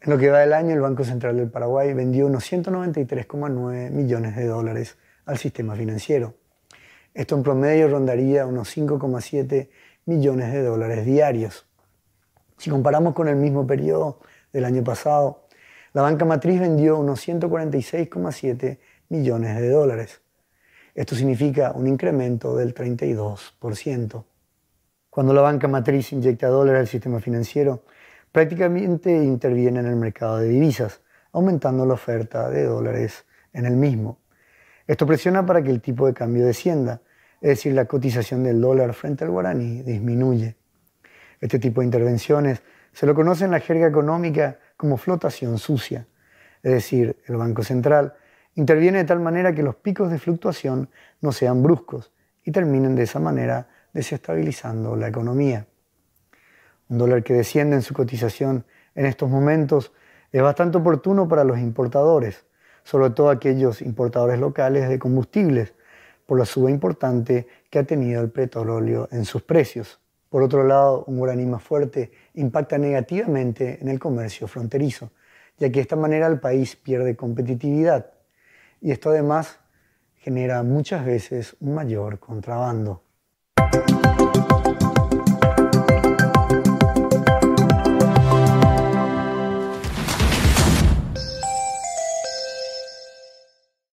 En lo que va del año, el Banco Central del Paraguay vendió unos 193,9 millones de dólares al sistema financiero. Esto en promedio rondaría unos 5,7 millones de dólares diarios. Si comparamos con el mismo periodo del año pasado, la banca matriz vendió unos 146,7 millones de dólares. Esto significa un incremento del 32%. Cuando la banca matriz inyecta dólares al sistema financiero, prácticamente interviene en el mercado de divisas, aumentando la oferta de dólares en el mismo. Esto presiona para que el tipo de cambio descienda, es decir, la cotización del dólar frente al guaraní disminuye. Este tipo de intervenciones se lo conoce en la jerga económica como flotación sucia, es decir, el Banco Central interviene de tal manera que los picos de fluctuación no sean bruscos y terminen de esa manera desestabilizando la economía. Un dólar que desciende en su cotización en estos momentos es bastante oportuno para los importadores, sobre todo aquellos importadores locales de combustibles, por la suba importante que ha tenido el petróleo en sus precios. Por otro lado, un guaraní más fuerte impacta negativamente en el comercio fronterizo, ya que de esta manera el país pierde competitividad y esto además genera muchas veces un mayor contrabando.